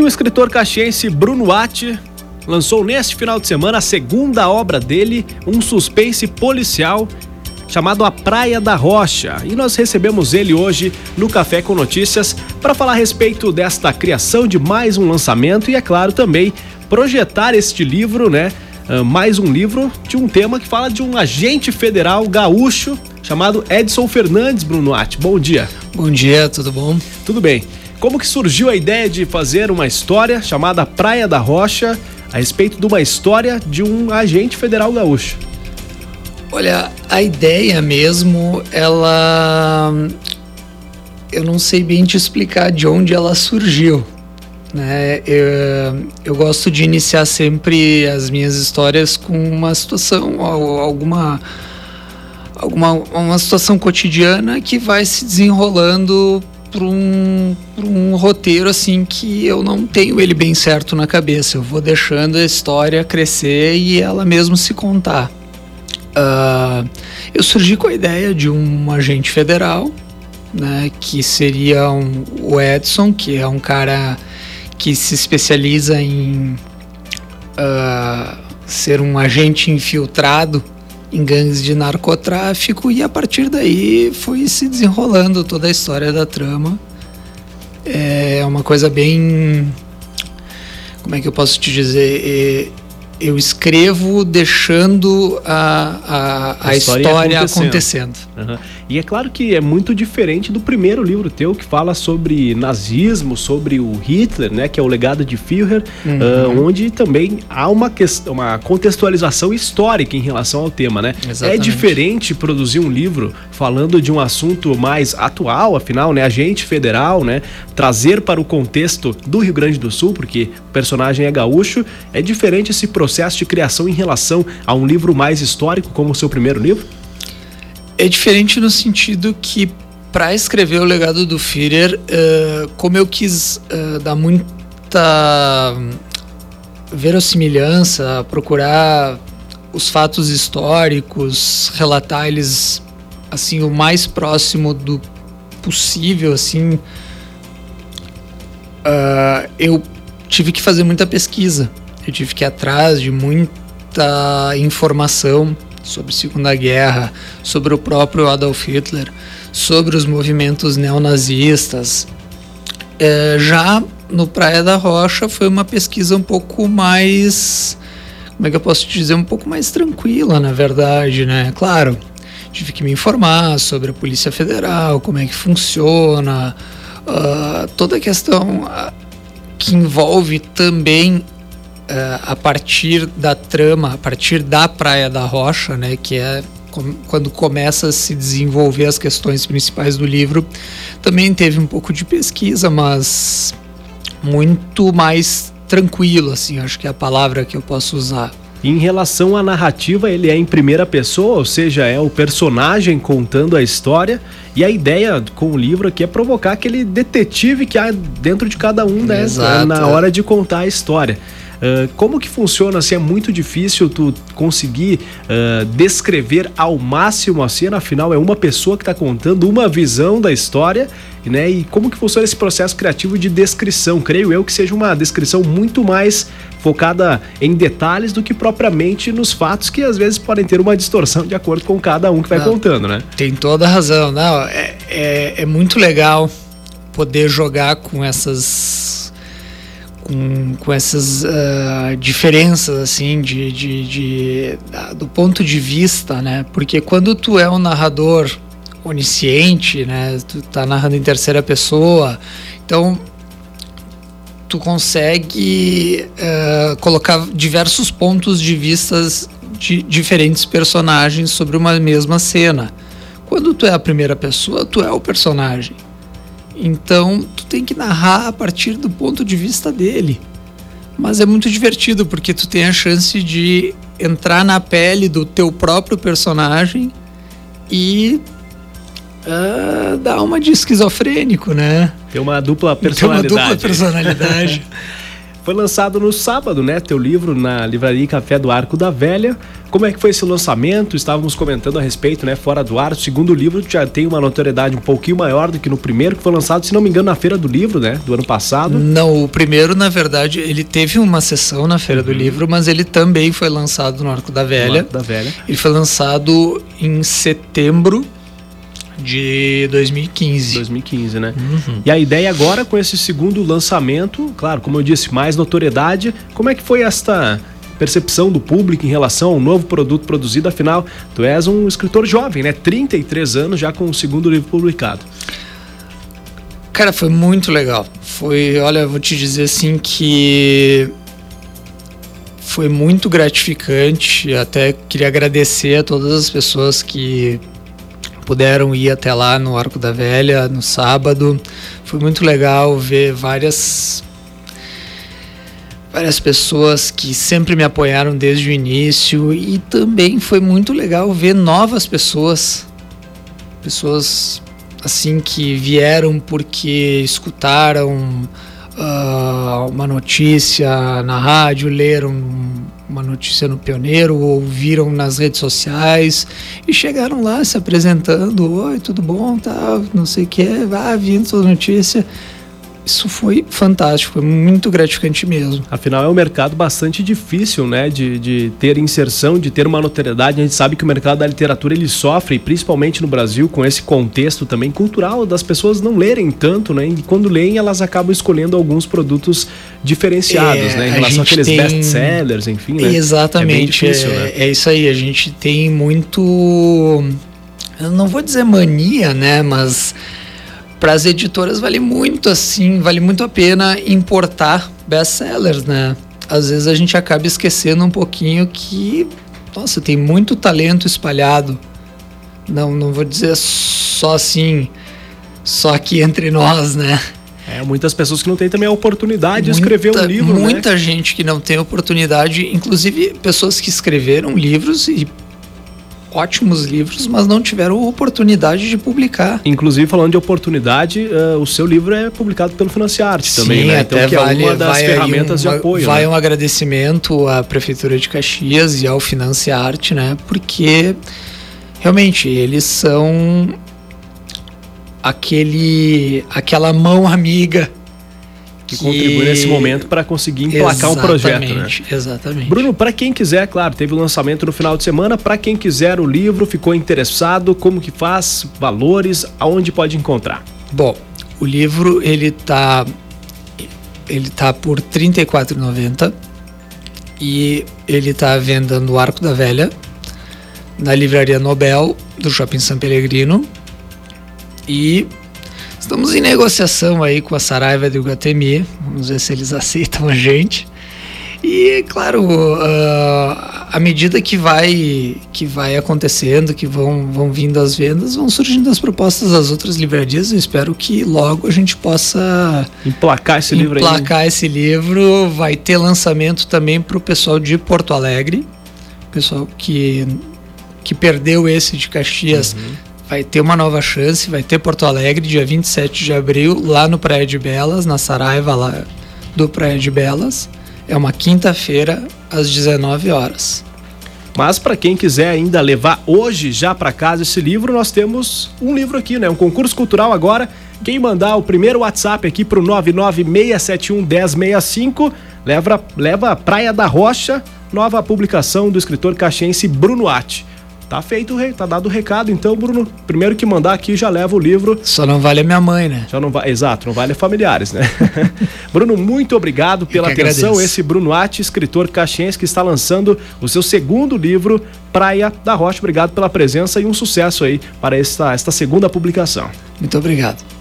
E o escritor caxiense Bruno Atti lançou neste final de semana a segunda obra dele, um suspense policial chamado A Praia da Rocha. E nós recebemos ele hoje no Café com Notícias para falar a respeito desta criação de mais um lançamento e, é claro, também projetar este livro, né? Uh, mais um livro de um tema que fala de um agente federal gaúcho chamado Edson Fernandes Brunoati. Bom dia. Bom dia, tudo bom? Tudo bem. Como que surgiu a ideia de fazer uma história chamada Praia da Rocha a respeito de uma história de um agente federal gaúcho? Olha, a ideia mesmo, ela. Eu não sei bem te explicar de onde ela surgiu. Né? Eu, eu gosto de iniciar sempre as minhas histórias com uma situação, alguma, alguma uma situação cotidiana que vai se desenrolando para um, um roteiro assim que eu não tenho ele bem certo na cabeça. Eu vou deixando a história crescer e ela mesmo se contar. Uh, eu surgi com a ideia de um agente federal, né, que seria um, o Edson, que é um cara que se especializa em uh, ser um agente infiltrado em gangues de narcotráfico e a partir daí foi se desenrolando toda a história da trama. É uma coisa bem. Como é que eu posso te dizer? Eu escrevo deixando a, a, a, a história, história, acontecendo. acontecendo. Uhum. E é claro que é muito diferente do primeiro livro teu, que fala sobre nazismo, sobre o Hitler, né, que é o legado de Führer, uhum. uh, onde também há uma, questão, uma contextualização histórica em relação ao tema. Né? É Exatamente. É diferente produzir um livro falando de um assunto mais atual, afinal, né, agente federal, né, trazer para o contexto do Rio Grande do Sul, porque o personagem é gaúcho, é diferente esse processo processo de criação em relação a um livro mais histórico como o seu primeiro livro? É diferente no sentido que para escrever o legado do Führer, uh, como eu quis uh, dar muita verossimilhança, procurar os fatos históricos, relatar eles assim o mais próximo do possível, assim, uh, eu tive que fazer muita pesquisa. Eu tive que ir atrás de muita informação sobre Segunda Guerra, sobre o próprio Adolf Hitler, sobre os movimentos neonazistas. É, já no Praia da Rocha foi uma pesquisa um pouco mais. Como é que eu posso te dizer? Um pouco mais tranquila, na verdade, né? Claro, tive que me informar sobre a Polícia Federal, como é que funciona, uh, toda a questão uh, que envolve também a partir da trama, a partir da Praia da Rocha, né, que é quando começa a se desenvolver as questões principais do livro, também teve um pouco de pesquisa, mas muito mais tranquilo, assim, acho que é a palavra que eu posso usar. Em relação à narrativa, ele é em primeira pessoa, ou seja, é o personagem contando a história. E a ideia com o livro aqui é provocar aquele detetive que há dentro de cada um, né? Exato. Na hora de contar a história. Uh, como que funciona? Se assim, é muito difícil tu conseguir uh, descrever ao máximo a cena, afinal é uma pessoa que está contando uma visão da história, né? E como que funciona esse processo criativo de descrição? Creio eu que seja uma descrição muito mais focada em detalhes do que propriamente nos fatos que às vezes podem ter uma distorção de acordo com cada um que vai não, contando, né? Tem toda a razão, não? É, é, é muito legal poder jogar com essas com, com essas uh, diferenças assim de, de, de, do ponto de vista, né? Porque quando tu é um narrador onisciente, né? Tu tá narrando em terceira pessoa, então tu consegue uh, colocar diversos pontos de vistas de diferentes personagens sobre uma mesma cena. Quando tu é a primeira pessoa, tu é o personagem. Então, tu tem que narrar a partir do ponto de vista dele. Mas é muito divertido porque tu tem a chance de entrar na pele do teu próprio personagem e uh, dar uma de esquizofrênico, né? Tem uma dupla personalidade. Tem uma dupla personalidade. Foi lançado no sábado, né? Teu livro na livraria Café do Arco da Velha. Como é que foi esse lançamento? Estávamos comentando a respeito, né? Fora do ar. O segundo livro já tem uma notoriedade um pouquinho maior do que no primeiro, que foi lançado, se não me engano, na Feira do Livro, né? Do ano passado. Não, o primeiro, na verdade, ele teve uma sessão na Feira uhum. do Livro, mas ele também foi lançado no Arco da Velha. Arco da Velha. Ele foi lançado em setembro de 2015. 2015, né? Uhum. E a ideia agora com esse segundo lançamento, claro, como eu disse, mais notoriedade. Como é que foi esta percepção do público em relação ao novo produto produzido? Afinal, tu és um escritor jovem, né? 33 anos já com o segundo livro publicado. Cara, foi muito legal. Foi, olha, vou te dizer assim que foi muito gratificante. Até queria agradecer a todas as pessoas que puderam ir até lá no Arco da Velha no sábado. Foi muito legal ver várias várias pessoas que sempre me apoiaram desde o início e também foi muito legal ver novas pessoas, pessoas assim que vieram porque escutaram uh, uma notícia na rádio, leram uma notícia no Pioneiro, ouviram nas redes sociais e chegaram lá se apresentando, oi, tudo bom, tá, não sei o que, ah, vindo sua notícia isso foi fantástico, foi muito gratificante mesmo. Afinal, é um mercado bastante difícil, né, de, de ter inserção, de ter uma notoriedade. A gente sabe que o mercado da literatura ele sofre, principalmente no Brasil, com esse contexto também cultural das pessoas não lerem tanto, né? E quando leem, elas acabam escolhendo alguns produtos diferenciados, é, né, em relação àqueles tem... best-sellers, enfim, né? Exatamente. É, difícil, é, né? é isso aí. A gente tem muito, eu não vou dizer mania, né, mas para as editoras vale muito assim, vale muito a pena importar best-sellers, né? Às vezes a gente acaba esquecendo um pouquinho que, nossa, tem muito talento espalhado. Não, não vou dizer só assim, só aqui entre nós, né? É, muitas pessoas que não têm também a oportunidade muita, de escrever um livro, né? Muita né? gente que não tem oportunidade, inclusive pessoas que escreveram livros e ótimos livros, mas não tiveram oportunidade de publicar. Inclusive, falando de oportunidade, uh, o seu livro é publicado pelo Financiarte também, né? Então, que vale, é uma das ferramentas um, de apoio. Vai né? um agradecimento à Prefeitura de Caxias e ao Financiarte, né? Porque realmente eles são aquele aquela mão amiga que, que contribui nesse momento para conseguir emplacar um projeto. Né? Exatamente. Bruno, para quem quiser, claro, teve o lançamento no final de semana. Para quem quiser o livro, ficou interessado, como que faz, valores, aonde pode encontrar? Bom, o livro ele tá ele tá por R$ 34,90 e ele tá à venda no Arco da Velha, na livraria Nobel do Shopping São Pellegrino e Estamos em negociação aí com a Saraiva do Iguatemi, vamos ver se eles aceitam a gente. E, claro, uh, à medida que vai, que vai acontecendo, que vão, vão vindo as vendas, vão surgindo as propostas das outras livrarias. Eu espero que logo a gente possa emplacar esse livro emplacar esse livro. Vai ter lançamento também para o pessoal de Porto Alegre, pessoal que, que perdeu esse de Caxias. Uhum vai ter uma nova chance, vai ter Porto Alegre, dia 27 de abril, lá no Praia de Belas, na Saraiva lá do Praia de Belas. É uma quinta-feira, às 19 horas. Mas para quem quiser ainda levar hoje já para casa esse livro, nós temos um livro aqui, né? Um concurso cultural agora. Quem mandar o primeiro WhatsApp aqui para o 996711065 leva, leva Praia da Rocha, nova publicação do escritor caxiense Bruno Atti. Tá feito, tá dado o recado. Então, Bruno, primeiro que mandar aqui já leva o livro. Só não vale a minha mãe, né? Já não vai, exato, não vale a familiares, né? Bruno, muito obrigado pela atenção. Agradeço. Esse Bruno Atti, escritor caxiense que está lançando o seu segundo livro, Praia da Rocha. Obrigado pela presença e um sucesso aí para esta, esta segunda publicação. Muito obrigado.